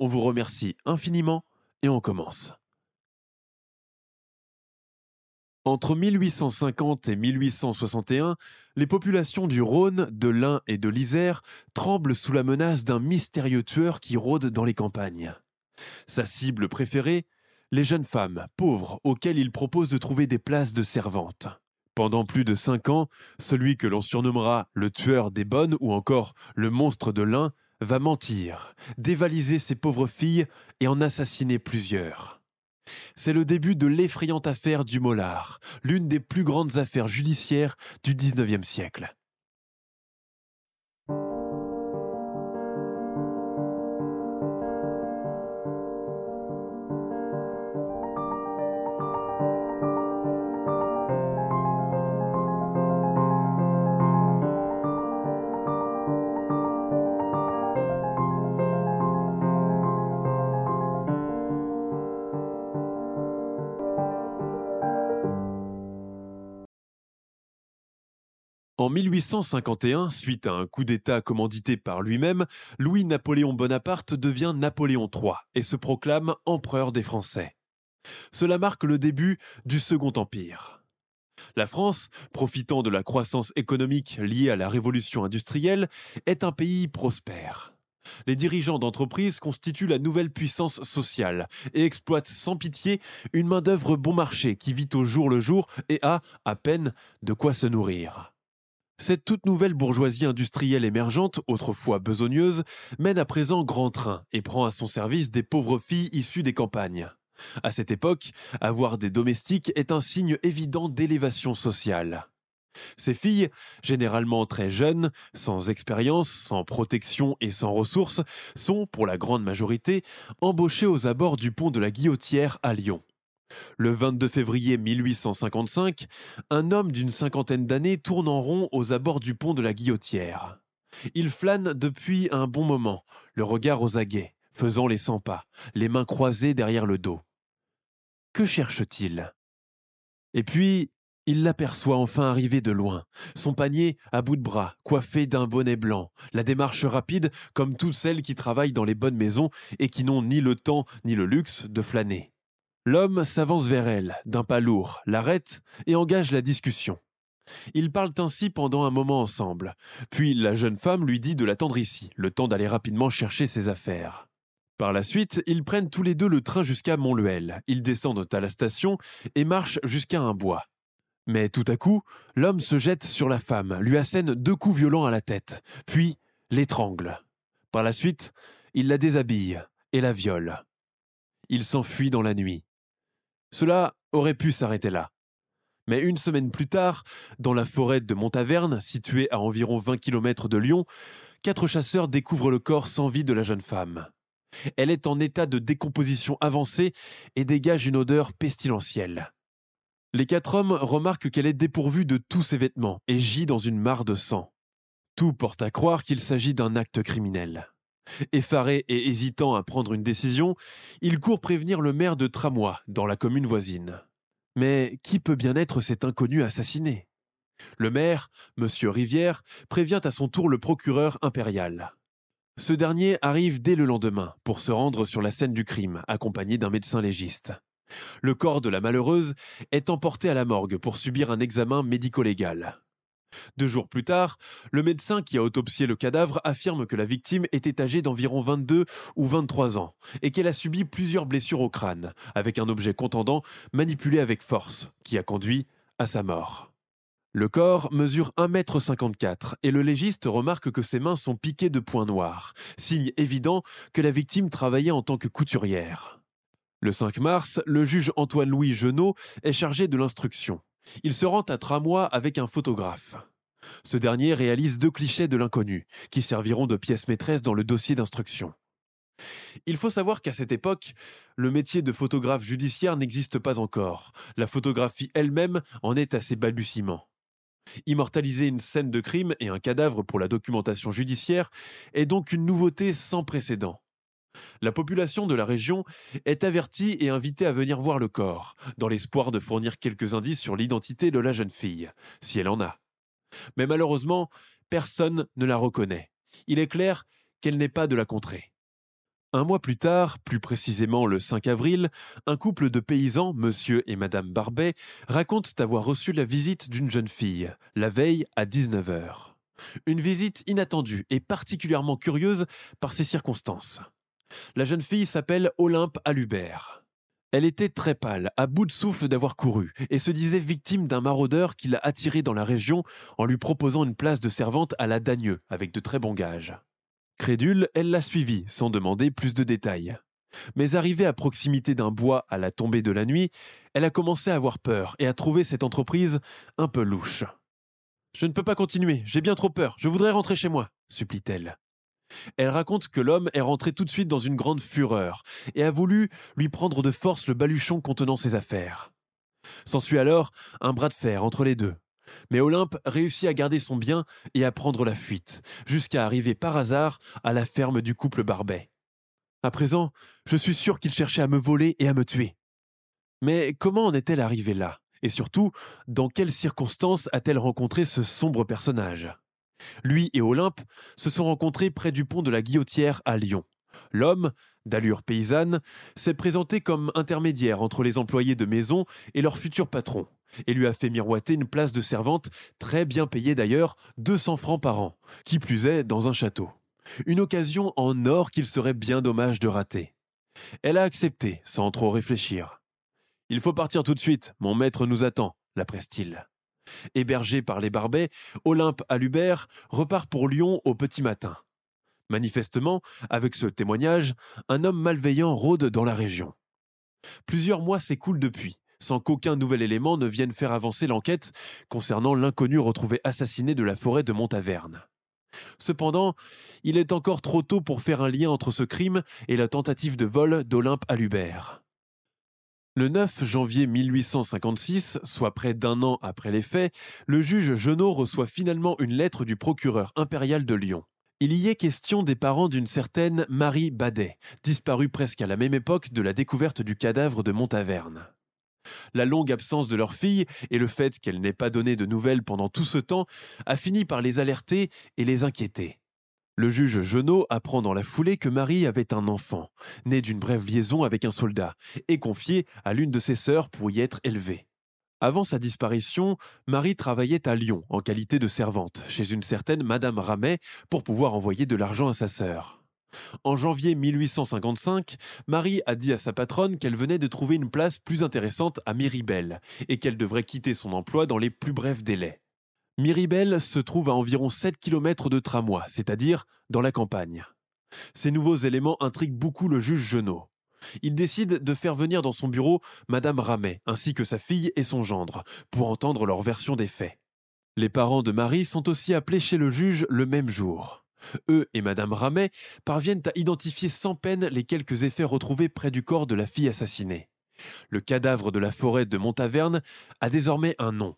On vous remercie infiniment et on commence. Entre 1850 et 1861, les populations du Rhône, de l'Ain et de l'Isère tremblent sous la menace d'un mystérieux tueur qui rôde dans les campagnes. Sa cible préférée Les jeunes femmes, pauvres, auxquelles il propose de trouver des places de servantes. Pendant plus de cinq ans, celui que l'on surnommera le tueur des bonnes ou encore le monstre de l'Ain va mentir, dévaliser ses pauvres filles et en assassiner plusieurs. C'est le début de l'effrayante affaire du Mollard, l'une des plus grandes affaires judiciaires du XIXe siècle. En 1851, suite à un coup d'État commandité par lui-même, Louis-Napoléon Bonaparte devient Napoléon III et se proclame empereur des Français. Cela marque le début du Second Empire. La France, profitant de la croissance économique liée à la révolution industrielle, est un pays prospère. Les dirigeants d'entreprises constituent la nouvelle puissance sociale et exploitent sans pitié une main-d'œuvre bon marché qui vit au jour le jour et a, à peine, de quoi se nourrir. Cette toute nouvelle bourgeoisie industrielle émergente, autrefois besogneuse, mène à présent grand train et prend à son service des pauvres filles issues des campagnes. À cette époque, avoir des domestiques est un signe évident d'élévation sociale. Ces filles, généralement très jeunes, sans expérience, sans protection et sans ressources, sont, pour la grande majorité, embauchées aux abords du pont de la Guillotière à Lyon. Le 22 février 1855, un homme d'une cinquantaine d'années tourne en rond aux abords du pont de la Guillotière. Il flâne depuis un bon moment, le regard aux aguets, faisant les cent pas, les mains croisées derrière le dos. Que cherche-t-il? Et puis, il l'aperçoit enfin arriver de loin, son panier à bout de bras, coiffé d'un bonnet blanc, la démarche rapide comme toutes celles qui travaillent dans les bonnes maisons et qui n'ont ni le temps ni le luxe de flâner. L'homme s'avance vers elle, d'un pas lourd, l'arrête et engage la discussion. Ils parlent ainsi pendant un moment ensemble, puis la jeune femme lui dit de l'attendre ici, le temps d'aller rapidement chercher ses affaires. Par la suite, ils prennent tous les deux le train jusqu'à Montluel, ils descendent à la station et marchent jusqu'à un bois. Mais tout à coup, l'homme se jette sur la femme, lui assène deux coups violents à la tête, puis l'étrangle. Par la suite, il la déshabille et la viole. Il s'enfuit dans la nuit. Cela aurait pu s'arrêter là. Mais une semaine plus tard, dans la forêt de Montaverne, située à environ 20 km de Lyon, quatre chasseurs découvrent le corps sans vie de la jeune femme. Elle est en état de décomposition avancée et dégage une odeur pestilentielle. Les quatre hommes remarquent qu'elle est dépourvue de tous ses vêtements et gît dans une mare de sang. Tout porte à croire qu'il s'agit d'un acte criminel. Effaré et hésitant à prendre une décision, il court prévenir le maire de Tramois, dans la commune voisine. Mais qui peut bien être cet inconnu assassiné? Le maire, M. Rivière, prévient à son tour le procureur impérial. Ce dernier arrive dès le lendemain pour se rendre sur la scène du crime, accompagné d'un médecin légiste. Le corps de la malheureuse est emporté à la morgue pour subir un examen médico-légal. Deux jours plus tard, le médecin qui a autopsié le cadavre affirme que la victime était âgée d'environ 22 ou 23 ans et qu'elle a subi plusieurs blessures au crâne, avec un objet contendant manipulé avec force, qui a conduit à sa mort. Le corps mesure 1,54 m et le légiste remarque que ses mains sont piquées de points noirs, signe évident que la victime travaillait en tant que couturière. Le 5 mars, le juge Antoine-Louis Genot est chargé de l'instruction. Il se rend à Tramois avec un photographe. Ce dernier réalise deux clichés de l'inconnu, qui serviront de pièces maîtresses dans le dossier d'instruction. Il faut savoir qu'à cette époque, le métier de photographe judiciaire n'existe pas encore. La photographie elle-même en est à ses balbutiements. Immortaliser une scène de crime et un cadavre pour la documentation judiciaire est donc une nouveauté sans précédent. La population de la région est avertie et invitée à venir voir le corps, dans l'espoir de fournir quelques indices sur l'identité de la jeune fille, si elle en a. Mais malheureusement, personne ne la reconnaît. Il est clair qu'elle n'est pas de la contrée. Un mois plus tard, plus précisément le 5 avril, un couple de paysans, monsieur et madame Barbet, racontent avoir reçu la visite d'une jeune fille, la veille à 19h. Une visite inattendue et particulièrement curieuse par ses circonstances. La jeune fille s'appelle Olympe Alubert. Elle était très pâle, à bout de souffle d'avoir couru, et se disait victime d'un maraudeur qui l'a attirée dans la région en lui proposant une place de servante à la Dagneux, avec de très bons gages. Crédule, elle l'a suivi, sans demander plus de détails. Mais arrivée à proximité d'un bois à la tombée de la nuit, elle a commencé à avoir peur et à trouver cette entreprise un peu louche. Je ne peux pas continuer, j'ai bien trop peur, je voudrais rentrer chez moi, supplie-t-elle. Elle raconte que l'homme est rentré tout de suite dans une grande fureur et a voulu lui prendre de force le baluchon contenant ses affaires. S'ensuit alors un bras de fer entre les deux. Mais Olympe réussit à garder son bien et à prendre la fuite, jusqu'à arriver par hasard à la ferme du couple Barbet. À présent, je suis sûr qu'il cherchait à me voler et à me tuer. Mais comment en est-elle arrivée là? Et surtout, dans quelles circonstances a-t-elle rencontré ce sombre personnage? Lui et Olympe se sont rencontrés près du pont de la Guillotière à Lyon. L'homme, d'allure paysanne, s'est présenté comme intermédiaire entre les employés de maison et leur futur patron, et lui a fait miroiter une place de servante, très bien payée d'ailleurs, 200 francs par an, qui plus est dans un château. Une occasion en or qu'il serait bien dommage de rater. Elle a accepté, sans trop réfléchir. Il faut partir tout de suite, mon maître nous attend, la t il Hébergé par les Barbets, Olympe Alubert repart pour Lyon au petit matin. Manifestement, avec ce témoignage, un homme malveillant rôde dans la région. Plusieurs mois s'écoulent depuis, sans qu'aucun nouvel élément ne vienne faire avancer l'enquête concernant l'inconnu retrouvé assassiné de la forêt de Montaverne. Cependant, il est encore trop tôt pour faire un lien entre ce crime et la tentative de vol d'Olympe Alubert. Le 9 janvier 1856, soit près d'un an après les faits, le juge Genot reçoit finalement une lettre du procureur impérial de Lyon. Il y est question des parents d'une certaine Marie Badet, disparue presque à la même époque de la découverte du cadavre de Montaverne. La longue absence de leur fille et le fait qu'elle n'ait pas donné de nouvelles pendant tout ce temps a fini par les alerter et les inquiéter. Le juge Genot apprend dans la foulée que Marie avait un enfant, né d'une brève liaison avec un soldat, et confié à l'une de ses sœurs pour y être élevée. Avant sa disparition, Marie travaillait à Lyon en qualité de servante chez une certaine Madame Ramet pour pouvoir envoyer de l'argent à sa sœur. En janvier 1855, Marie a dit à sa patronne qu'elle venait de trouver une place plus intéressante à Miribel et qu'elle devrait quitter son emploi dans les plus brefs délais. Miribel se trouve à environ 7 km de Tramois, c'est-à-dire dans la campagne. Ces nouveaux éléments intriguent beaucoup le juge Genot. Il décide de faire venir dans son bureau Madame Ramet, ainsi que sa fille et son gendre, pour entendre leur version des faits. Les parents de Marie sont aussi appelés chez le juge le même jour. Eux et Madame Ramet parviennent à identifier sans peine les quelques effets retrouvés près du corps de la fille assassinée. Le cadavre de la forêt de Montaverne a désormais un nom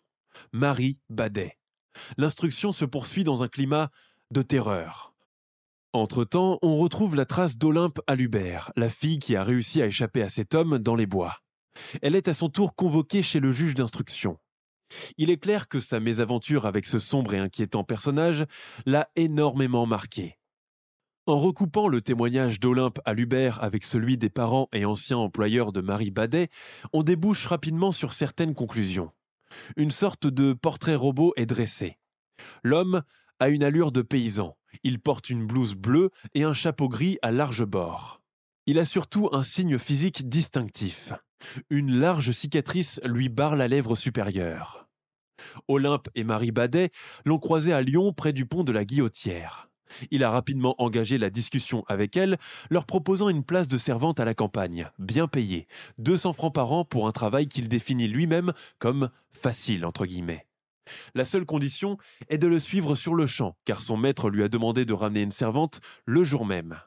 Marie Badet. L'instruction se poursuit dans un climat de terreur. Entre-temps, on retrouve la trace d'Olympe Alubert, la fille qui a réussi à échapper à cet homme dans les bois. Elle est à son tour convoquée chez le juge d'instruction. Il est clair que sa mésaventure avec ce sombre et inquiétant personnage l'a énormément marqué. En recoupant le témoignage d'Olympe à Lubert avec celui des parents et anciens employeurs de Marie Badet, on débouche rapidement sur certaines conclusions. Une sorte de portrait robot est dressé. L'homme a une allure de paysan. Il porte une blouse bleue et un chapeau gris à large bord. Il a surtout un signe physique distinctif. Une large cicatrice lui barre la lèvre supérieure. Olympe et Marie Badet l'ont croisé à Lyon près du pont de la Guillotière. Il a rapidement engagé la discussion avec elle, leur proposant une place de servante à la campagne, bien payée, 200 francs par an pour un travail qu'il définit lui-même comme facile entre guillemets. La seule condition est de le suivre sur le champ, car son maître lui a demandé de ramener une servante le jour même.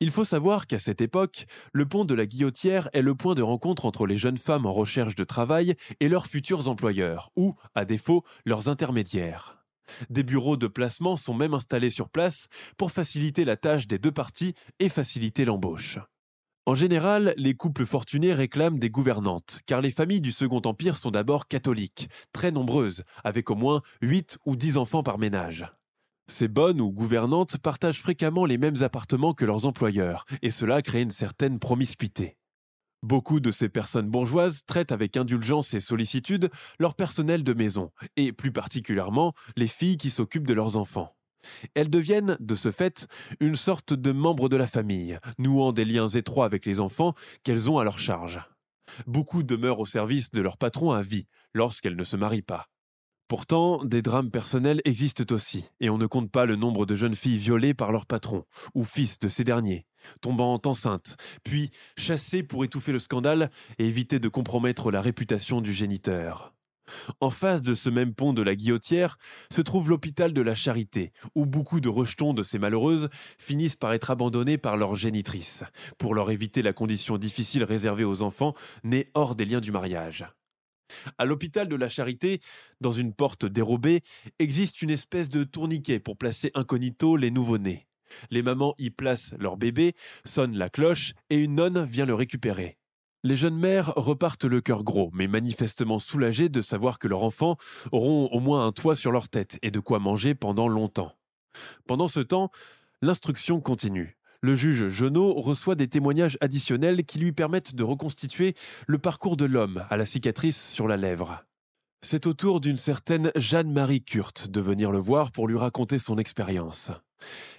Il faut savoir qu'à cette époque, le pont de la Guillotière est le point de rencontre entre les jeunes femmes en recherche de travail et leurs futurs employeurs, ou, à défaut, leurs intermédiaires. Des bureaux de placement sont même installés sur place pour faciliter la tâche des deux parties et faciliter l'embauche. En général, les couples fortunés réclament des gouvernantes, car les familles du Second Empire sont d'abord catholiques, très nombreuses, avec au moins 8 ou 10 enfants par ménage. Ces bonnes ou gouvernantes partagent fréquemment les mêmes appartements que leurs employeurs, et cela crée une certaine promiscuité. Beaucoup de ces personnes bourgeoises traitent avec indulgence et sollicitude leur personnel de maison, et plus particulièrement les filles qui s'occupent de leurs enfants. Elles deviennent, de ce fait, une sorte de membres de la famille, nouant des liens étroits avec les enfants qu'elles ont à leur charge. Beaucoup demeurent au service de leur patron à vie, lorsqu'elles ne se marient pas. Pourtant, des drames personnels existent aussi, et on ne compte pas le nombre de jeunes filles violées par leur patron, ou fils de ces derniers, tombant enceintes, puis chassées pour étouffer le scandale et éviter de compromettre la réputation du géniteur. En face de ce même pont de la Guillotière se trouve l'hôpital de la Charité, où beaucoup de rejetons de ces malheureuses finissent par être abandonnés par leur génitrice, pour leur éviter la condition difficile réservée aux enfants nés hors des liens du mariage. À l'hôpital de la Charité, dans une porte dérobée, existe une espèce de tourniquet pour placer incognito les nouveau-nés. Les mamans y placent leur bébé, sonnent la cloche et une nonne vient le récupérer. Les jeunes mères repartent le cœur gros, mais manifestement soulagées de savoir que leurs enfants auront au moins un toit sur leur tête et de quoi manger pendant longtemps. Pendant ce temps, l'instruction continue le juge Genot reçoit des témoignages additionnels qui lui permettent de reconstituer le parcours de l'homme à la cicatrice sur la lèvre. C'est au tour d'une certaine Jeanne-Marie Kurt de venir le voir pour lui raconter son expérience.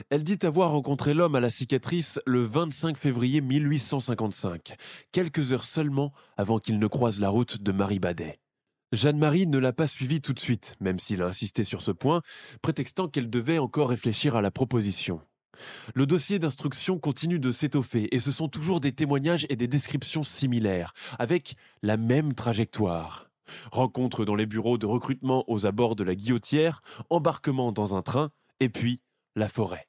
Elle dit avoir rencontré l'homme à la cicatrice le 25 février 1855, quelques heures seulement avant qu'il ne croise la route de Marie Badet. Jeanne-Marie ne l'a pas suivi tout de suite, même s'il a insisté sur ce point, prétextant qu'elle devait encore réfléchir à la proposition. Le dossier d'instruction continue de s'étoffer et ce sont toujours des témoignages et des descriptions similaires, avec la même trajectoire. Rencontre dans les bureaux de recrutement aux abords de la guillotière, embarquement dans un train, et puis la forêt.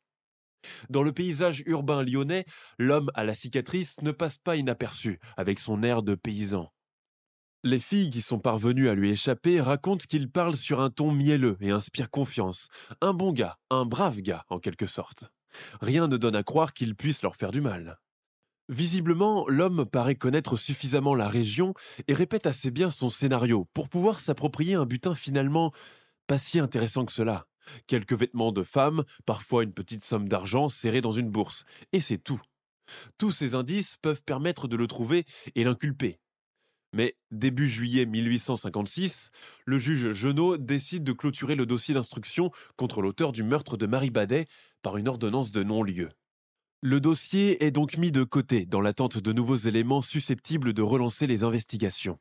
Dans le paysage urbain lyonnais, l'homme à la cicatrice ne passe pas inaperçu, avec son air de paysan. Les filles qui sont parvenues à lui échapper racontent qu'il parle sur un ton mielleux et inspire confiance. Un bon gars, un brave gars, en quelque sorte. Rien ne donne à croire qu'il puisse leur faire du mal. Visiblement, l'homme paraît connaître suffisamment la région et répète assez bien son scénario pour pouvoir s'approprier un butin finalement pas si intéressant que cela. Quelques vêtements de femme, parfois une petite somme d'argent serrée dans une bourse, et c'est tout. Tous ces indices peuvent permettre de le trouver et l'inculper. Mais début juillet 1856, le juge Genot décide de clôturer le dossier d'instruction contre l'auteur du meurtre de Marie Badet par une ordonnance de non-lieu. Le dossier est donc mis de côté dans l'attente de nouveaux éléments susceptibles de relancer les investigations.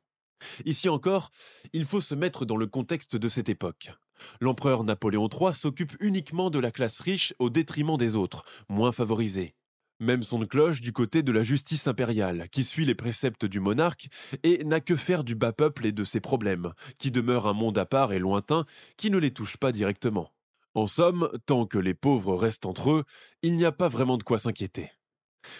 Ici encore, il faut se mettre dans le contexte de cette époque. L'empereur Napoléon III s'occupe uniquement de la classe riche au détriment des autres, moins favorisés. Même son cloche du côté de la justice impériale, qui suit les préceptes du monarque et n'a que faire du bas peuple et de ses problèmes, qui demeure un monde à part et lointain, qui ne les touche pas directement. En somme, tant que les pauvres restent entre eux, il n'y a pas vraiment de quoi s'inquiéter.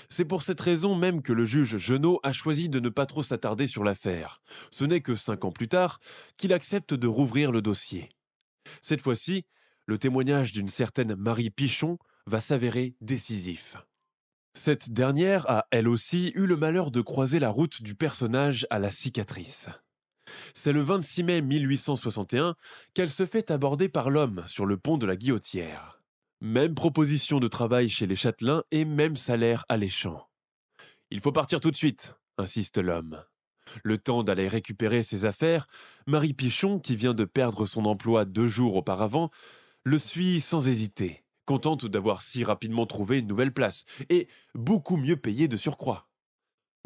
C'est pour cette raison même que le juge Genot a choisi de ne pas trop s'attarder sur l'affaire. Ce n'est que cinq ans plus tard qu'il accepte de rouvrir le dossier. Cette fois-ci, le témoignage d'une certaine Marie Pichon va s'avérer décisif. Cette dernière a, elle aussi, eu le malheur de croiser la route du personnage à la cicatrice. C'est le 26 mai 1861 qu'elle se fait aborder par l'homme sur le pont de la Guillotière. Même proposition de travail chez les châtelains et même salaire alléchant. Il faut partir tout de suite, insiste l'homme. Le temps d'aller récupérer ses affaires, Marie Pichon, qui vient de perdre son emploi deux jours auparavant, le suit sans hésiter, contente d'avoir si rapidement trouvé une nouvelle place, et beaucoup mieux payée de surcroît.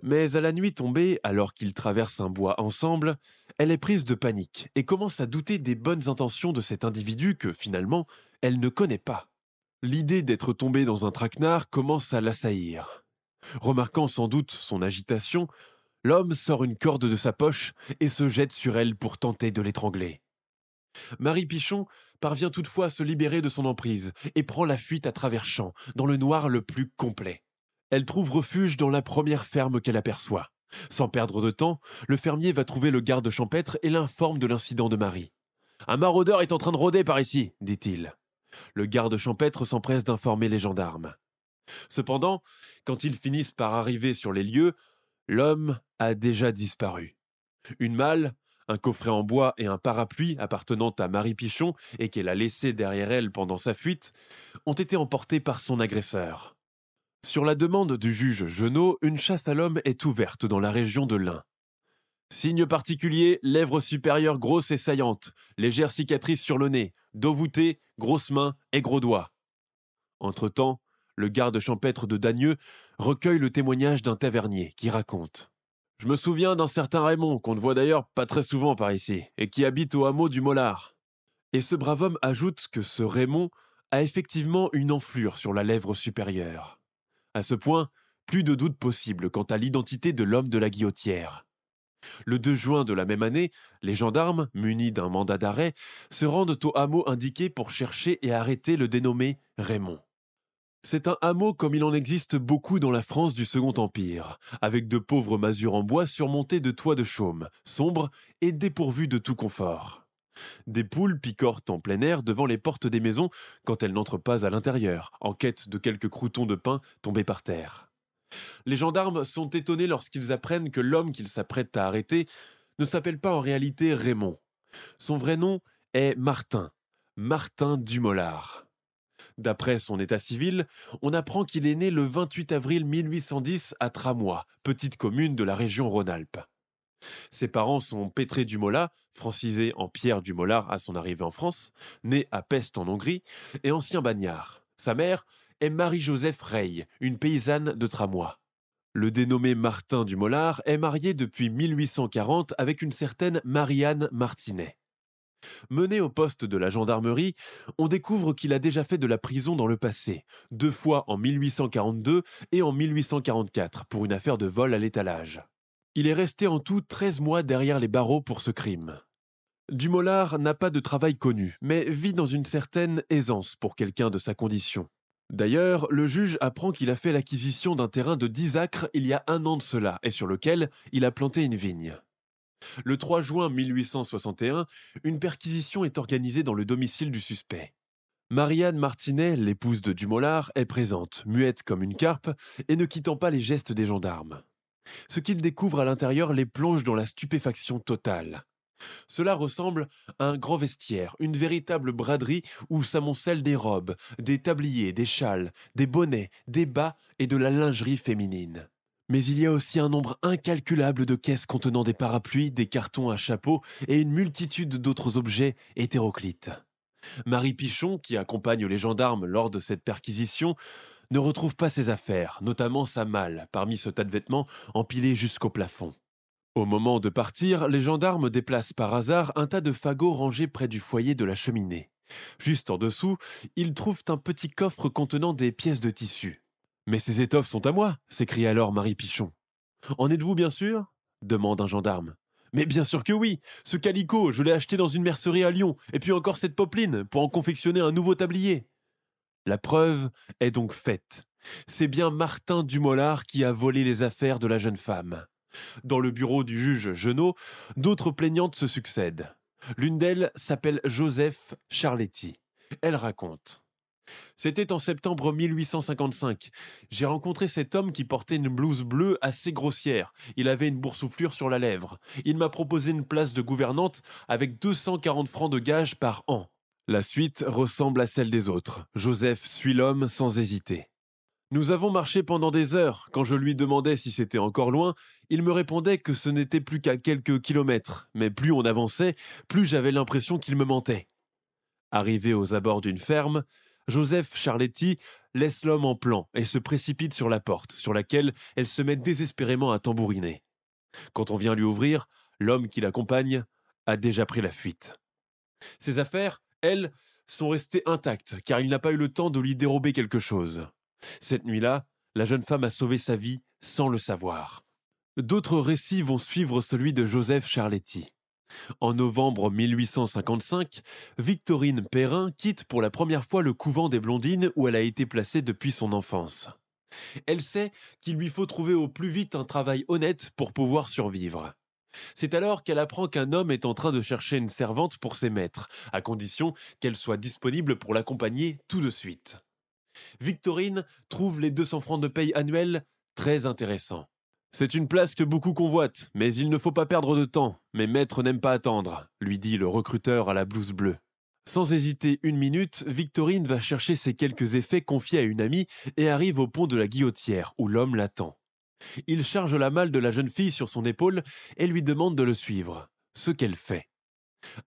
Mais à la nuit tombée, alors qu'ils traversent un bois ensemble, elle est prise de panique et commence à douter des bonnes intentions de cet individu que, finalement, elle ne connaît pas. L'idée d'être tombée dans un traquenard commence à l'assaillir. Remarquant sans doute son agitation, l'homme sort une corde de sa poche et se jette sur elle pour tenter de l'étrangler. Marie Pichon parvient toutefois à se libérer de son emprise et prend la fuite à travers champs, dans le noir le plus complet. Elle trouve refuge dans la première ferme qu'elle aperçoit. Sans perdre de temps, le fermier va trouver le garde champêtre et l'informe de l'incident de Marie. Un maraudeur est en train de rôder par ici, dit-il. Le garde champêtre s'empresse d'informer les gendarmes. Cependant, quand ils finissent par arriver sur les lieux, l'homme a déjà disparu. Une malle, un coffret en bois et un parapluie appartenant à Marie Pichon et qu'elle a laissé derrière elle pendant sa fuite ont été emportés par son agresseur. Sur la demande du juge Genot, une chasse à l'homme est ouverte dans la région de l'Ain. Signe particulier, lèvres supérieures grosses et saillantes, légère cicatrice sur le nez, dos voûté, grosses mains et gros doigts. Entre-temps, le garde champêtre de Dagneux recueille le témoignage d'un tavernier qui raconte. Je me souviens d'un certain Raymond, qu'on ne voit d'ailleurs pas très souvent par ici, et qui habite au hameau du Mollard. Et ce brave homme ajoute que ce Raymond a effectivement une enflure sur la lèvre supérieure. À ce point, plus de doute possible quant à l'identité de l'homme de la guillotière. Le 2 juin de la même année, les gendarmes, munis d'un mandat d'arrêt, se rendent au hameau indiqué pour chercher et arrêter le dénommé Raymond. C'est un hameau comme il en existe beaucoup dans la France du Second Empire, avec de pauvres masures en bois surmontées de toits de chaume, sombres et dépourvus de tout confort. Des poules picorent en plein air devant les portes des maisons quand elles n'entrent pas à l'intérieur, en quête de quelques croutons de pain tombés par terre. Les gendarmes sont étonnés lorsqu'ils apprennent que l'homme qu'ils s'apprêtent à arrêter ne s'appelle pas en réalité Raymond. Son vrai nom est Martin, Martin Dumollard. D'après son état civil, on apprend qu'il est né le 28 avril 1810 à Tramois, petite commune de la région Rhône-Alpes. Ses parents sont Pétré Dumola, francisé en Pierre Dumollard à son arrivée en France, né à Pest en Hongrie, et ancien bagnard. Sa mère est Marie-Joseph Rey, une paysanne de Tramois. Le dénommé Martin Dumollard est marié depuis 1840 avec une certaine Marianne Martinet. Mené au poste de la gendarmerie, on découvre qu'il a déjà fait de la prison dans le passé, deux fois en 1842 et en 1844 pour une affaire de vol à l'étalage. Il est resté en tout 13 mois derrière les barreaux pour ce crime. Dumollard n'a pas de travail connu, mais vit dans une certaine aisance pour quelqu'un de sa condition. D'ailleurs, le juge apprend qu'il a fait l'acquisition d'un terrain de 10 acres il y a un an de cela, et sur lequel il a planté une vigne. Le 3 juin 1861, une perquisition est organisée dans le domicile du suspect. Marianne Martinet, l'épouse de Dumollard, est présente, muette comme une carpe, et ne quittant pas les gestes des gendarmes. Ce qu'il découvre à l'intérieur les plonge dans la stupéfaction totale. Cela ressemble à un grand vestiaire, une véritable braderie où s'amoncellent des robes, des tabliers, des châles, des bonnets, des bas et de la lingerie féminine. Mais il y a aussi un nombre incalculable de caisses contenant des parapluies, des cartons à chapeau et une multitude d'autres objets hétéroclites. Marie Pichon, qui accompagne les gendarmes lors de cette perquisition, ne retrouve pas ses affaires, notamment sa malle, parmi ce tas de vêtements empilés jusqu'au plafond. Au moment de partir, les gendarmes déplacent par hasard un tas de fagots rangés près du foyer de la cheminée. Juste en dessous, ils trouvent un petit coffre contenant des pièces de tissu. Mais ces étoffes sont à moi s'écrie alors Marie Pichon. En êtes-vous bien sûr? demande un gendarme. Mais bien sûr que oui Ce calicot, je l'ai acheté dans une mercerie à Lyon, et puis encore cette popeline pour en confectionner un nouveau tablier. La preuve est donc faite. C'est bien Martin Dumollard qui a volé les affaires de la jeune femme. Dans le bureau du juge Genot, d'autres plaignantes se succèdent. L'une d'elles s'appelle Joseph Charletti. Elle raconte C'était en septembre 1855. J'ai rencontré cet homme qui portait une blouse bleue assez grossière. Il avait une boursouflure sur la lèvre. Il m'a proposé une place de gouvernante avec 240 francs de gage par an. La suite ressemble à celle des autres. Joseph suit l'homme sans hésiter. Nous avons marché pendant des heures. Quand je lui demandais si c'était encore loin, il me répondait que ce n'était plus qu'à quelques kilomètres. Mais plus on avançait, plus j'avais l'impression qu'il me mentait. Arrivé aux abords d'une ferme, Joseph Charletti laisse l'homme en plan et se précipite sur la porte, sur laquelle elle se met désespérément à tambouriner. Quand on vient lui ouvrir, l'homme qui l'accompagne a déjà pris la fuite. Ses affaires, elles, sont restées intactes, car il n'a pas eu le temps de lui dérober quelque chose. Cette nuit-là, la jeune femme a sauvé sa vie sans le savoir. D'autres récits vont suivre celui de Joseph Charletti. En novembre 1855, Victorine Perrin quitte pour la première fois le couvent des Blondines où elle a été placée depuis son enfance. Elle sait qu'il lui faut trouver au plus vite un travail honnête pour pouvoir survivre. C'est alors qu'elle apprend qu'un homme est en train de chercher une servante pour ses maîtres, à condition qu'elle soit disponible pour l'accompagner tout de suite. Victorine trouve les 200 francs de paye annuels très intéressants. C'est une place que beaucoup convoitent, mais il ne faut pas perdre de temps. Mes maîtres n'aiment pas attendre, lui dit le recruteur à la blouse bleue. Sans hésiter une minute, Victorine va chercher ses quelques effets confiés à une amie et arrive au pont de la Guillotière, où l'homme l'attend. Il charge la malle de la jeune fille sur son épaule et lui demande de le suivre, ce qu'elle fait.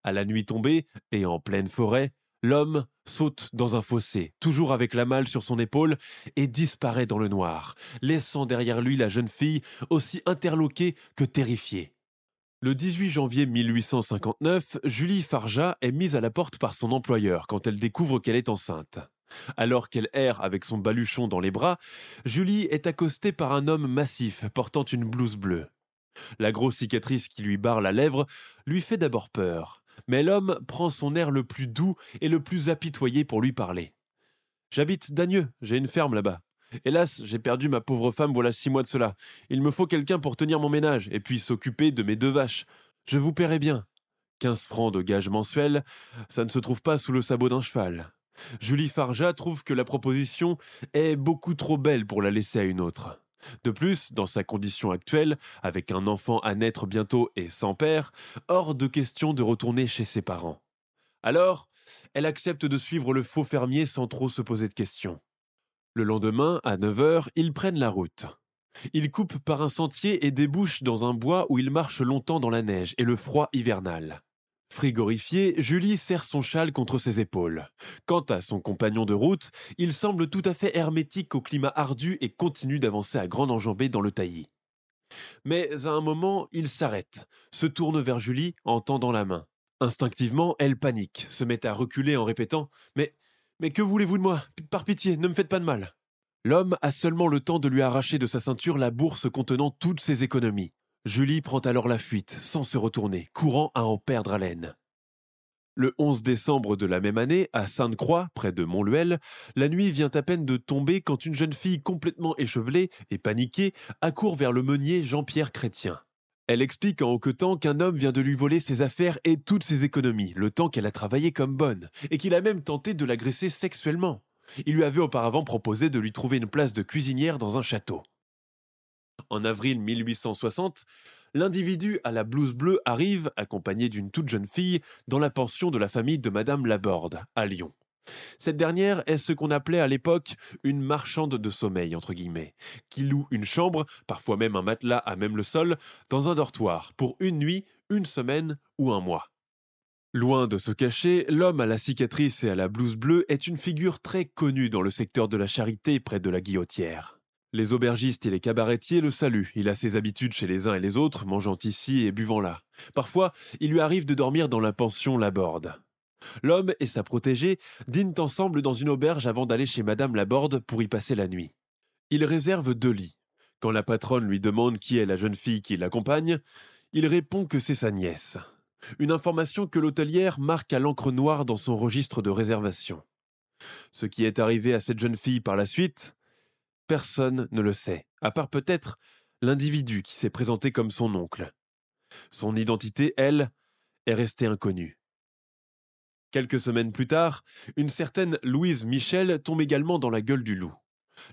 À la nuit tombée, et en pleine forêt, L'homme saute dans un fossé, toujours avec la malle sur son épaule, et disparaît dans le noir, laissant derrière lui la jeune fille aussi interloquée que terrifiée. Le 18 janvier 1859, Julie Farja est mise à la porte par son employeur quand elle découvre qu'elle est enceinte. Alors qu'elle erre avec son baluchon dans les bras, Julie est accostée par un homme massif portant une blouse bleue. La grosse cicatrice qui lui barre la lèvre lui fait d'abord peur, mais l'homme prend son air le plus doux et le plus apitoyé pour lui parler. J'habite Dagneux, j'ai une ferme là-bas. Hélas, j'ai perdu ma pauvre femme voilà six mois de cela. Il me faut quelqu'un pour tenir mon ménage et puis s'occuper de mes deux vaches. Je vous paierai bien. Quinze francs de gage mensuel, ça ne se trouve pas sous le sabot d'un cheval. Julie Farja trouve que la proposition est beaucoup trop belle pour la laisser à une autre. De plus, dans sa condition actuelle, avec un enfant à naître bientôt et sans père, hors de question de retourner chez ses parents. Alors, elle accepte de suivre le faux fermier sans trop se poser de questions. Le lendemain, à 9 heures, ils prennent la route. Ils coupent par un sentier et débouchent dans un bois où ils marchent longtemps dans la neige et le froid hivernal. Frigorifiée, Julie serre son châle contre ses épaules. Quant à son compagnon de route, il semble tout à fait hermétique au climat ardu et continue d'avancer à grande enjambée dans le taillis. Mais à un moment, il s'arrête, se tourne vers Julie en tendant la main. Instinctivement, elle panique, se met à reculer en répétant Mais, mais que voulez-vous de moi? Par pitié, ne me faites pas de mal. L'homme a seulement le temps de lui arracher de sa ceinture la bourse contenant toutes ses économies. Julie prend alors la fuite, sans se retourner, courant à en perdre haleine. Le 11 décembre de la même année, à Sainte-Croix, près de Montluel, la nuit vient à peine de tomber quand une jeune fille complètement échevelée et paniquée accourt vers le meunier Jean-Pierre Chrétien. Elle explique en hoquetant qu'un homme vient de lui voler ses affaires et toutes ses économies, le temps qu'elle a travaillé comme bonne, et qu'il a même tenté de l'agresser sexuellement. Il lui avait auparavant proposé de lui trouver une place de cuisinière dans un château. En avril 1860, l'individu à la blouse bleue arrive, accompagné d'une toute jeune fille, dans la pension de la famille de Madame Laborde, à Lyon. Cette dernière est ce qu'on appelait à l'époque une marchande de sommeil, entre guillemets, qui loue une chambre, parfois même un matelas à même le sol, dans un dortoir, pour une nuit, une semaine ou un mois. Loin de se cacher, l'homme à la cicatrice et à la blouse bleue est une figure très connue dans le secteur de la charité près de la guillotière. Les aubergistes et les cabaretiers le saluent. Il a ses habitudes chez les uns et les autres, mangeant ici et buvant là. Parfois, il lui arrive de dormir dans la pension Laborde. L'homme et sa protégée dînent ensemble dans une auberge avant d'aller chez Madame Laborde pour y passer la nuit. Il réserve deux lits. Quand la patronne lui demande qui est la jeune fille qui l'accompagne, il répond que c'est sa nièce. Une information que l'hôtelière marque à l'encre noire dans son registre de réservation. Ce qui est arrivé à cette jeune fille par la suite, Personne ne le sait, à part peut-être l'individu qui s'est présenté comme son oncle. Son identité, elle, est restée inconnue. Quelques semaines plus tard, une certaine Louise Michel tombe également dans la gueule du loup.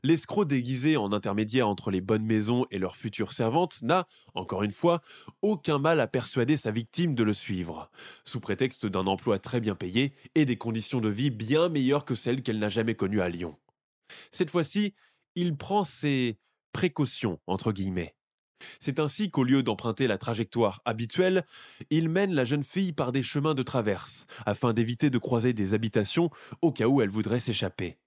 L'escroc déguisé en intermédiaire entre les bonnes maisons et leurs futures servantes n'a, encore une fois, aucun mal à persuader sa victime de le suivre, sous prétexte d'un emploi très bien payé et des conditions de vie bien meilleures que celles qu'elle n'a jamais connues à Lyon. Cette fois-ci, il prend ses précautions, entre guillemets. C'est ainsi qu'au lieu d'emprunter la trajectoire habituelle, il mène la jeune fille par des chemins de traverse, afin d'éviter de croiser des habitations au cas où elle voudrait s'échapper.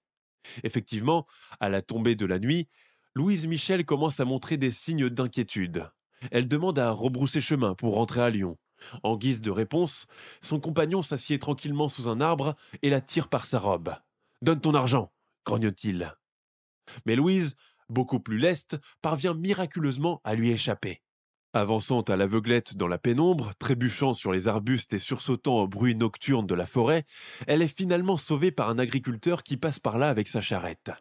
Effectivement, à la tombée de la nuit, Louise Michel commence à montrer des signes d'inquiétude. Elle demande à rebrousser chemin pour rentrer à Lyon. En guise de réponse, son compagnon s'assied tranquillement sous un arbre et la tire par sa robe. Donne ton argent, grogne-t-il. Mais Louise, beaucoup plus leste, parvient miraculeusement à lui échapper. Avançant à l'aveuglette dans la pénombre, trébuchant sur les arbustes et sursautant au bruit nocturne de la forêt, elle est finalement sauvée par un agriculteur qui passe par là avec sa charrette.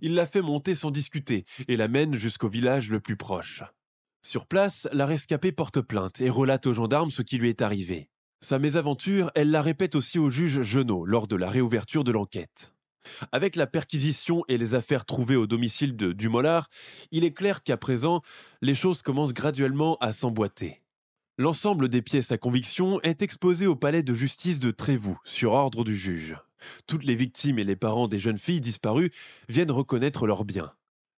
Il la fait monter sans discuter et la mène jusqu'au village le plus proche. Sur place, la rescapée porte plainte et relate aux gendarmes ce qui lui est arrivé. Sa mésaventure, elle la répète aussi au juge Genot lors de la réouverture de l'enquête. Avec la perquisition et les affaires trouvées au domicile de Dumollard, il est clair qu'à présent, les choses commencent graduellement à s'emboîter. L'ensemble des pièces à conviction est exposé au palais de justice de Trévoux, sur ordre du juge. Toutes les victimes et les parents des jeunes filles disparues viennent reconnaître leurs biens.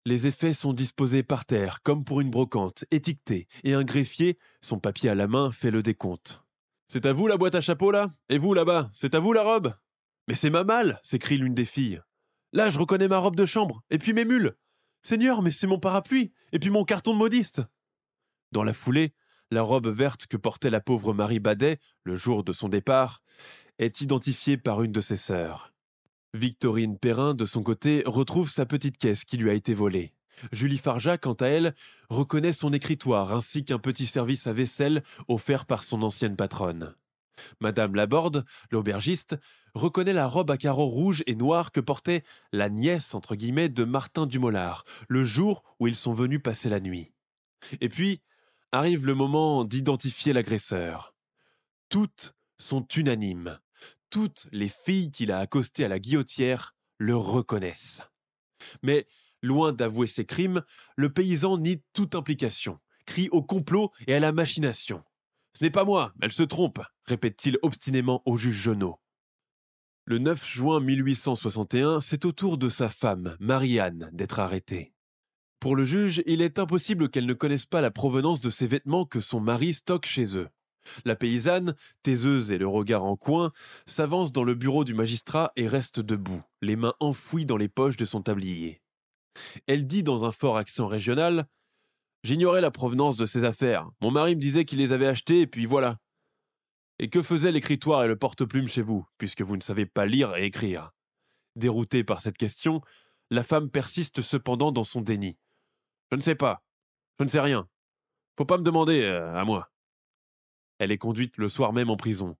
Les effets sont disposés par terre, comme pour une brocante, étiquetés, et un greffier, son papier à la main, fait le décompte. C'est à vous la boîte à chapeau là? Et vous là-bas, c'est à vous la robe? Mais c'est ma malle s'écrie l'une des filles. Là, je reconnais ma robe de chambre, et puis mes mules. Seigneur, mais c'est mon parapluie, et puis mon carton de modiste. Dans la foulée, la robe verte que portait la pauvre Marie Badet, le jour de son départ, est identifiée par une de ses sœurs. Victorine Perrin, de son côté, retrouve sa petite caisse qui lui a été volée. Julie Farja, quant à elle, reconnaît son écritoire ainsi qu'un petit service à vaisselle offert par son ancienne patronne. Madame Laborde, l'aubergiste, reconnaît la robe à carreaux rouges et noirs que portait la nièce de Martin Dumollard, le jour où ils sont venus passer la nuit. Et puis arrive le moment d'identifier l'agresseur. Toutes sont unanimes. Toutes les filles qu'il a accostées à la guillotière le reconnaissent. Mais loin d'avouer ses crimes, le paysan nie toute implication, crie au complot et à la machination. Ce n'est pas moi, elle se trompe, répète-t-il obstinément au juge Genot. Le 9 juin 1861, c'est au tour de sa femme, Marianne, d'être arrêtée. Pour le juge, il est impossible qu'elle ne connaisse pas la provenance de ces vêtements que son mari stocke chez eux. La paysanne, taiseuse et le regard en coin, s'avance dans le bureau du magistrat et reste debout, les mains enfouies dans les poches de son tablier. Elle dit dans un fort accent régional J'ignorais la provenance de ces affaires. Mon mari me disait qu'il les avait achetées, et puis voilà. Et que faisait l'écritoire et le porte-plume chez vous, puisque vous ne savez pas lire et écrire? Déroutée par cette question, la femme persiste cependant dans son déni. Je ne sais pas. Je ne sais rien. Faut pas me demander euh, à moi. Elle est conduite le soir même en prison.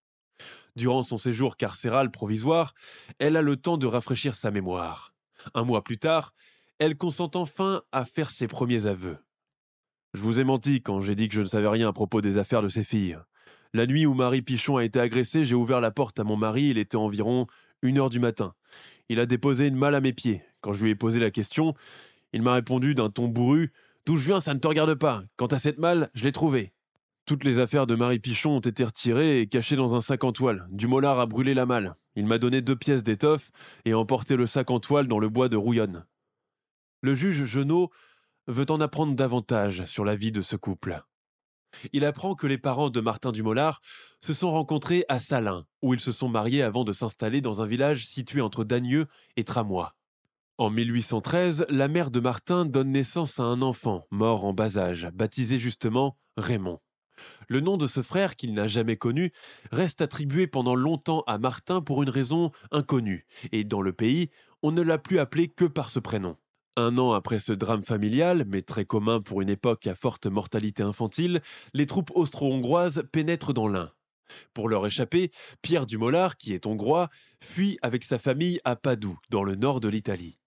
Durant son séjour carcéral provisoire, elle a le temps de rafraîchir sa mémoire. Un mois plus tard, elle consent enfin à faire ses premiers aveux. Je vous ai menti quand j'ai dit que je ne savais rien à propos des affaires de ces filles. La nuit où Marie Pichon a été agressée, j'ai ouvert la porte à mon mari, il était environ une heure du matin. Il a déposé une malle à mes pieds. Quand je lui ai posé la question, il m'a répondu d'un ton bourru D'où je viens, ça ne te regarde pas. Quant à cette malle, je l'ai trouvée. Toutes les affaires de Marie Pichon ont été retirées et cachées dans un sac en toile. Dumollard a brûlé la malle. Il m'a donné deux pièces d'étoffe et emporté le sac en toile dans le bois de Rouillonne. Le juge Genot veut en apprendre davantage sur la vie de ce couple. Il apprend que les parents de Martin Dumollard se sont rencontrés à Salins, où ils se sont mariés avant de s'installer dans un village situé entre Dagneux et Tramois. En 1813, la mère de Martin donne naissance à un enfant, mort en bas âge, baptisé justement Raymond. Le nom de ce frère qu'il n'a jamais connu reste attribué pendant longtemps à Martin pour une raison inconnue, et dans le pays, on ne l'a plus appelé que par ce prénom. Un an après ce drame familial, mais très commun pour une époque à forte mortalité infantile, les troupes austro-hongroises pénètrent dans l'Ain. Pour leur échapper, Pierre Dumollard, qui est hongrois, fuit avec sa famille à Padoue, dans le nord de l'Italie.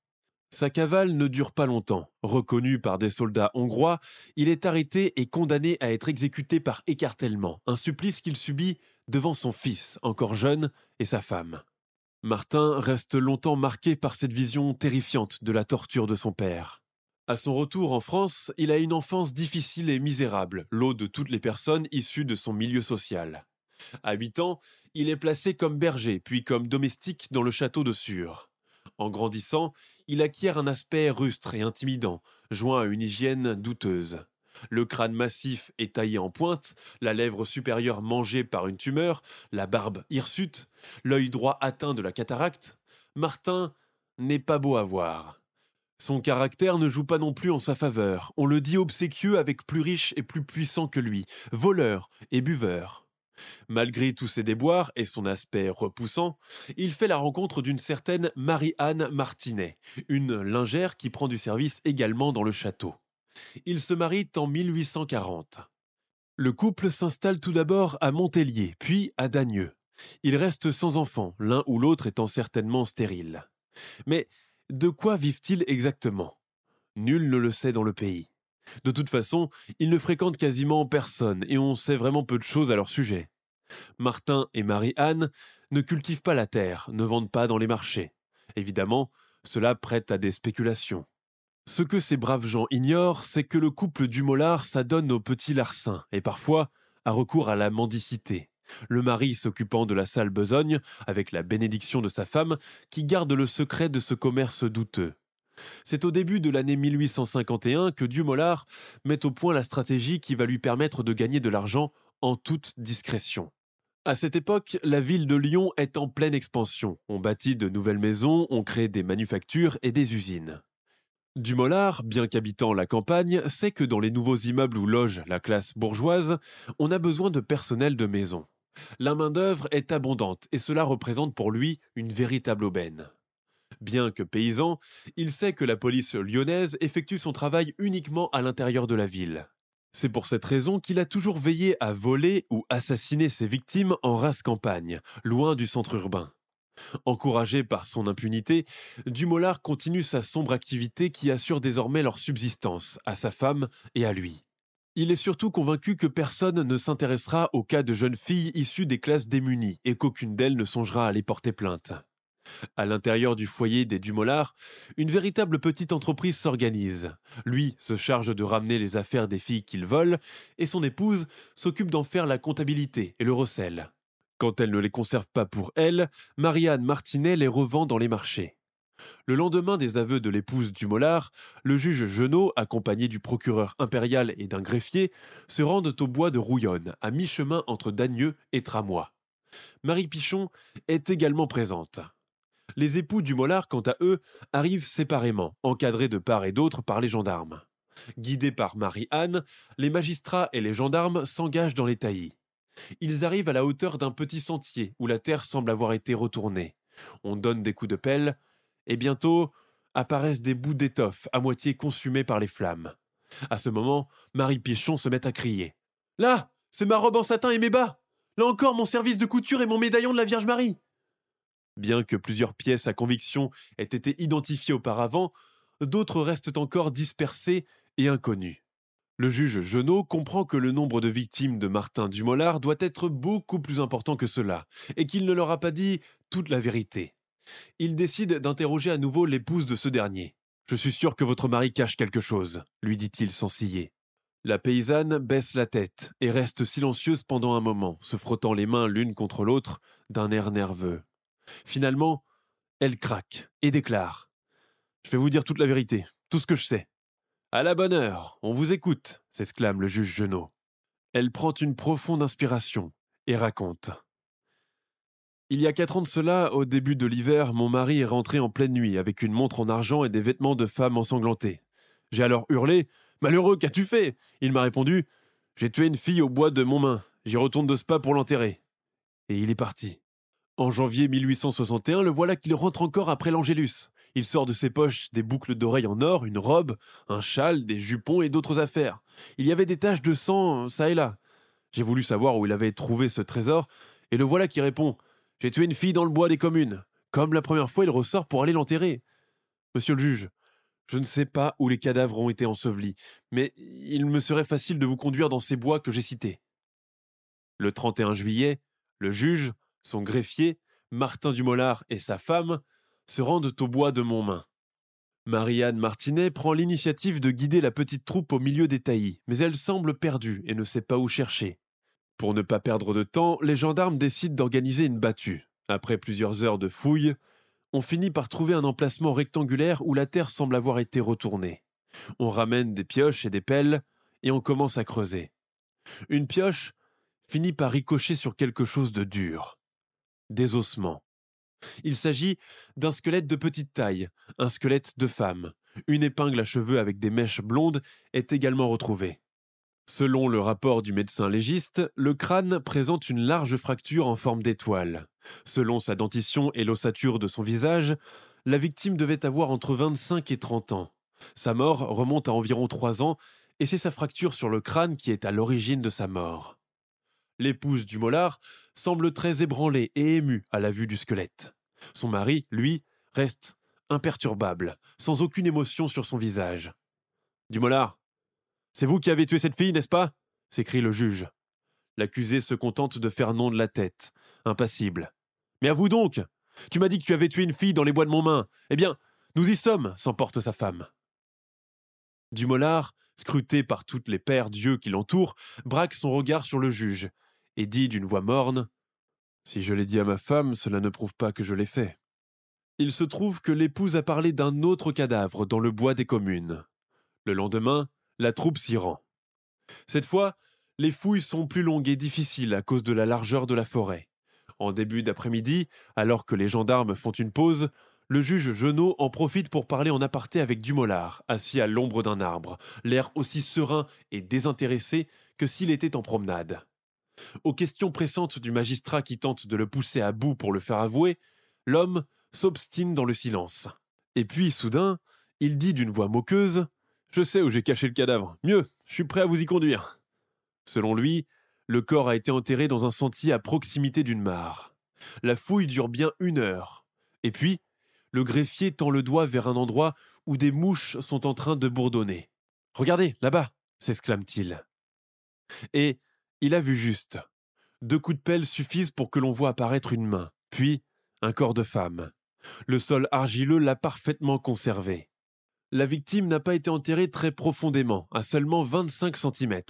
Sa cavale ne dure pas longtemps. Reconnu par des soldats hongrois, il est arrêté et condamné à être exécuté par écartèlement, un supplice qu'il subit devant son fils, encore jeune, et sa femme. Martin reste longtemps marqué par cette vision terrifiante de la torture de son père. À son retour en France, il a une enfance difficile et misérable, l'eau de toutes les personnes issues de son milieu social. À 8 ans, il est placé comme berger, puis comme domestique dans le château de Sure. En grandissant, il acquiert un aspect rustre et intimidant, joint à une hygiène douteuse. Le crâne massif est taillé en pointe, la lèvre supérieure mangée par une tumeur, la barbe hirsute, l'œil droit atteint de la cataracte, Martin n'est pas beau à voir. Son caractère ne joue pas non plus en sa faveur. On le dit obséquieux avec plus riche et plus puissant que lui, voleur et buveur. Malgré tous ses déboires et son aspect repoussant, il fait la rencontre d'une certaine Marie-Anne Martinet, une lingère qui prend du service également dans le château. Ils se marient en 1840. Le couple s'installe tout d'abord à Montélier, puis à Dagneux. Ils restent sans enfants, l'un ou l'autre étant certainement stérile. Mais de quoi vivent-ils exactement? Nul ne le sait dans le pays. De toute façon, ils ne fréquentent quasiment personne et on sait vraiment peu de choses à leur sujet. Martin et Marie-Anne ne cultivent pas la terre, ne vendent pas dans les marchés. Évidemment, cela prête à des spéculations. Ce que ces braves gens ignorent, c'est que le couple du Mollard s'adonne aux petits larcins et parfois a recours à la mendicité. Le mari s'occupant de la sale besogne, avec la bénédiction de sa femme, qui garde le secret de ce commerce douteux. C'est au début de l'année 1851 que Dumollard met au point la stratégie qui va lui permettre de gagner de l'argent en toute discrétion. À cette époque, la ville de Lyon est en pleine expansion. On bâtit de nouvelles maisons, on crée des manufactures et des usines. Dumollard, bien qu'habitant la campagne, sait que dans les nouveaux immeubles où loge la classe bourgeoise, on a besoin de personnel de maison. La main-d'œuvre est abondante et cela représente pour lui une véritable aubaine. Bien que paysan, il sait que la police lyonnaise effectue son travail uniquement à l'intérieur de la ville. C'est pour cette raison qu'il a toujours veillé à voler ou assassiner ses victimes en race campagne, loin du centre urbain. Encouragé par son impunité, Dumollard continue sa sombre activité qui assure désormais leur subsistance à sa femme et à lui. Il est surtout convaincu que personne ne s'intéressera au cas de jeunes filles issues des classes démunies et qu'aucune d'elles ne songera à les porter plainte. À l'intérieur du foyer des Dumollard, une véritable petite entreprise s'organise. Lui se charge de ramener les affaires des filles qu'il vole, et son épouse s'occupe d'en faire la comptabilité et le recel. Quand elle ne les conserve pas pour elle, Marianne Martinet les revend dans les marchés. Le lendemain des aveux de l'épouse du Mollard, le juge Genot, accompagné du procureur impérial et d'un greffier, se rendent au bois de Rouillonne, à mi-chemin entre Dagneux et Tramois. Marie Pichon est également présente. Les époux du Mollard, quant à eux, arrivent séparément, encadrés de part et d'autre par les gendarmes. Guidés par Marie-Anne, les magistrats et les gendarmes s'engagent dans les taillis. Ils arrivent à la hauteur d'un petit sentier où la terre semble avoir été retournée. On donne des coups de pelle, et bientôt apparaissent des bouts d'étoffe à moitié consumés par les flammes. À ce moment, Marie Pichon se met à crier. Là, c'est ma robe en satin et mes bas. Là encore mon service de couture et mon médaillon de la Vierge Marie. Bien que plusieurs pièces à conviction aient été identifiées auparavant, d'autres restent encore dispersées et inconnues. Le juge Genot comprend que le nombre de victimes de Martin Dumollard doit être beaucoup plus important que cela, et qu'il ne leur a pas dit toute la vérité. Il décide d'interroger à nouveau l'épouse de ce dernier. Je suis sûr que votre mari cache quelque chose, lui dit-il sans ciller. La paysanne baisse la tête et reste silencieuse pendant un moment, se frottant les mains l'une contre l'autre d'un air nerveux. Finalement, elle craque et déclare Je vais vous dire toute la vérité, tout ce que je sais. À la bonne heure, on vous écoute, s'exclame le juge Genot. Elle prend une profonde inspiration et raconte. Il y a quatre ans de cela, au début de l'hiver, mon mari est rentré en pleine nuit avec une montre en argent et des vêtements de femme ensanglantée. J'ai alors hurlé Malheureux, qu'as-tu fait? Il m'a répondu J'ai tué une fille au bois de Montmain. J'y retourne de Spa pour l'enterrer. Et il est parti. En janvier 1861, le voilà qu'il rentre encore après l'Angélus. Il sort de ses poches des boucles d'oreilles en or, une robe, un châle, des jupons et d'autres affaires. Il y avait des taches de sang, ça et là. J'ai voulu savoir où il avait trouvé ce trésor, et le voilà qui répond J'ai tué une fille dans le bois des communes. Comme la première fois, il ressort pour aller l'enterrer. Monsieur le juge, je ne sais pas où les cadavres ont été ensevelis, mais il me serait facile de vous conduire dans ces bois que j'ai cités. Le 31 juillet, Le juge, son greffier, Martin Dumollard et sa femme se rendent au bois de Montmain. Marianne Martinet prend l'initiative de guider la petite troupe au milieu des taillis, mais elle semble perdue et ne sait pas où chercher. Pour ne pas perdre de temps, les gendarmes décident d'organiser une battue. Après plusieurs heures de fouilles, on finit par trouver un emplacement rectangulaire où la terre semble avoir été retournée. On ramène des pioches et des pelles et on commence à creuser. Une pioche finit par ricocher sur quelque chose de dur. Des ossements. Il s'agit d'un squelette de petite taille, un squelette de femme. Une épingle à cheveux avec des mèches blondes est également retrouvée. Selon le rapport du médecin légiste, le crâne présente une large fracture en forme d'étoile. Selon sa dentition et l'ossature de son visage, la victime devait avoir entre 25 et 30 ans. Sa mort remonte à environ 3 ans et c'est sa fracture sur le crâne qui est à l'origine de sa mort. L'épouse du mollard semble très ébranlée et émue à la vue du squelette. Son mari, lui, reste imperturbable, sans aucune émotion sur son visage. Dumollard, c'est vous qui avez tué cette fille, n'est-ce pas? s'écrie le juge. L'accusé se contente de faire non de la tête, impassible. Mais à vous donc Tu m'as dit que tu avais tué une fille dans les bois de Montmain. Eh bien, nous y sommes, s'emporte sa femme. Dumollard, scruté par toutes les pères dieux qui l'entourent, braque son regard sur le juge et dit d'une voix morne Si je l'ai dit à ma femme, cela ne prouve pas que je l'ai fait. Il se trouve que l'épouse a parlé d'un autre cadavre dans le bois des communes. Le lendemain, la troupe s'y rend. Cette fois, les fouilles sont plus longues et difficiles à cause de la largeur de la forêt. En début d'après-midi, alors que les gendarmes font une pause, le juge Genot en profite pour parler en aparté avec Dumollard, assis à l'ombre d'un arbre, l'air aussi serein et désintéressé que s'il était en promenade. Aux questions pressantes du magistrat qui tente de le pousser à bout pour le faire avouer, l'homme s'obstine dans le silence. Et puis, soudain, il dit d'une voix moqueuse Je sais où j'ai caché le cadavre. Mieux, je suis prêt à vous y conduire. Selon lui, le corps a été enterré dans un sentier à proximité d'une mare. La fouille dure bien une heure. Et puis, le greffier tend le doigt vers un endroit où des mouches sont en train de bourdonner. Regardez, là-bas s'exclame-t-il. Et il a vu juste. Deux coups de pelle suffisent pour que l'on voie apparaître une main, puis un corps de femme. Le sol argileux l'a parfaitement conservé. La victime n'a pas été enterrée très profondément, à seulement 25 cm.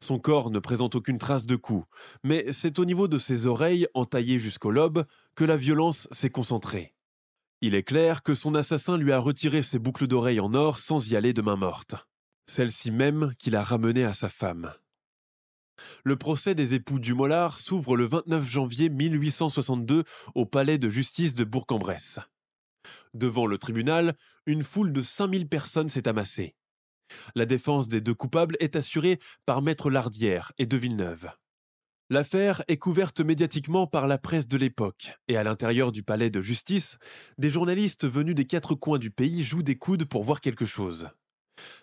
Son corps ne présente aucune trace de coup, mais c'est au niveau de ses oreilles, entaillées jusqu'au lobe, que la violence s'est concentrée. Il est clair que son assassin lui a retiré ses boucles d'oreilles en or sans y aller de main morte. Celle-ci même qu'il a ramenée à sa femme. Le procès des époux Dumollard s'ouvre le 29 janvier 1862 au palais de justice de Bourg-en-Bresse. Devant le tribunal, une foule de 5000 personnes s'est amassée. La défense des deux coupables est assurée par Maître Lardière et de Villeneuve. L'affaire est couverte médiatiquement par la presse de l'époque, et à l'intérieur du palais de justice, des journalistes venus des quatre coins du pays jouent des coudes pour voir quelque chose.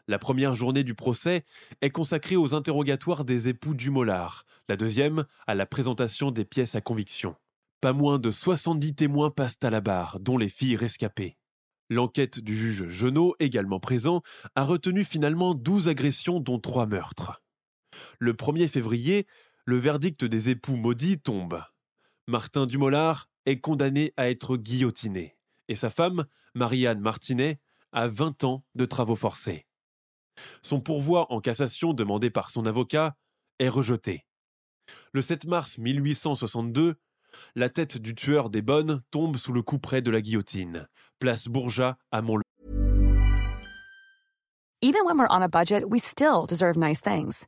La première journée du procès est consacrée aux interrogatoires des époux Dumollard, la deuxième à la présentation des pièces à conviction. Pas moins de 70 témoins passent à la barre, dont les filles rescapées. L'enquête du juge Genot, également présent, a retenu finalement 12 agressions dont 3 meurtres. Le 1er février, le verdict des époux maudits tombe. Martin Dumollard est condamné à être guillotiné, et sa femme, Marianne Martinet, à 20 ans de travaux forcés. Son pourvoi en cassation demandé par son avocat est rejeté. Le 7 mars 1862, la tête du tueur des bonnes tombe sous le coup près de la guillotine, place Bourgeat à Mont. Even when we're on a budget, we still deserve nice things.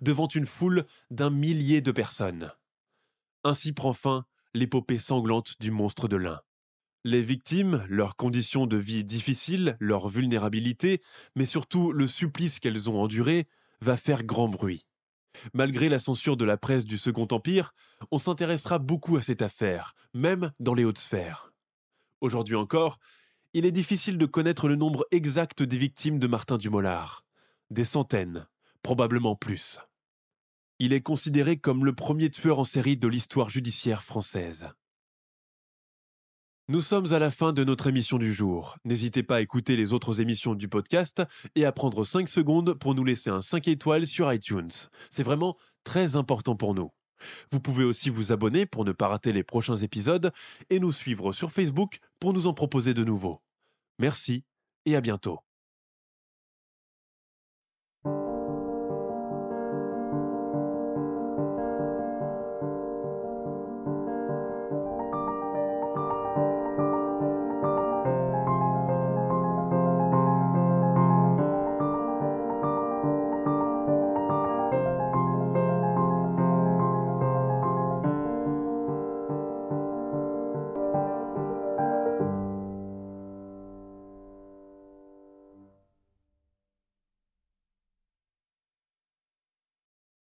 Devant une foule d'un millier de personnes. Ainsi prend fin l'épopée sanglante du monstre de l'Ain. Les victimes, leurs conditions de vie difficiles, leur vulnérabilité, mais surtout le supplice qu'elles ont enduré, va faire grand bruit. Malgré la censure de la presse du Second Empire, on s'intéressera beaucoup à cette affaire, même dans les hautes sphères. Aujourd'hui encore, il est difficile de connaître le nombre exact des victimes de Martin Dumollard. Des centaines, probablement plus. Il est considéré comme le premier tueur en série de l'histoire judiciaire française. Nous sommes à la fin de notre émission du jour. N'hésitez pas à écouter les autres émissions du podcast et à prendre 5 secondes pour nous laisser un 5 étoiles sur iTunes. C'est vraiment très important pour nous. Vous pouvez aussi vous abonner pour ne pas rater les prochains épisodes et nous suivre sur Facebook pour nous en proposer de nouveaux. Merci et à bientôt.